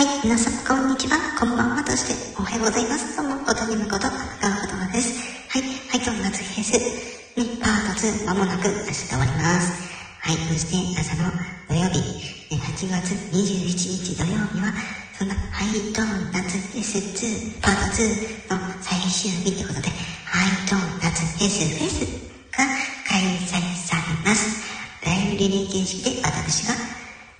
はい、皆さん、こんにちは。こんばんはとして、おはようございます。どうも、おとにむこと、ガオことまです。はい、はい、今日ナツフです。ね、パート2、まもなく明日終わります。はい、そして朝の土曜日、8月21日土曜日は、そんな、ハイトーン夏フェス2、パート2の最終日ということで、ハイトーン夏フェスフェスが開催されます。ライブリレー形式で私が